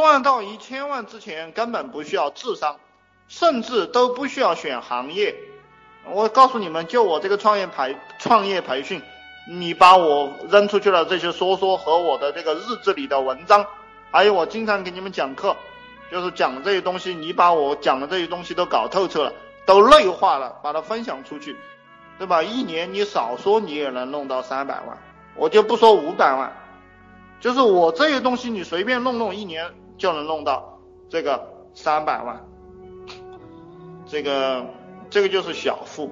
赚到一千万之前根本不需要智商，甚至都不需要选行业。我告诉你们，就我这个创业培创业培训，你把我扔出去了这些说说和我的这个日志里的文章，还有我经常给你们讲课，就是讲这些东西，你把我讲的这些东西都搞透彻了，都内化了，把它分享出去，对吧？一年你少说你也能弄到三百万，我就不说五百万，就是我这些东西你随便弄弄，一年就能弄到这个三百万，这个。这个就是小富。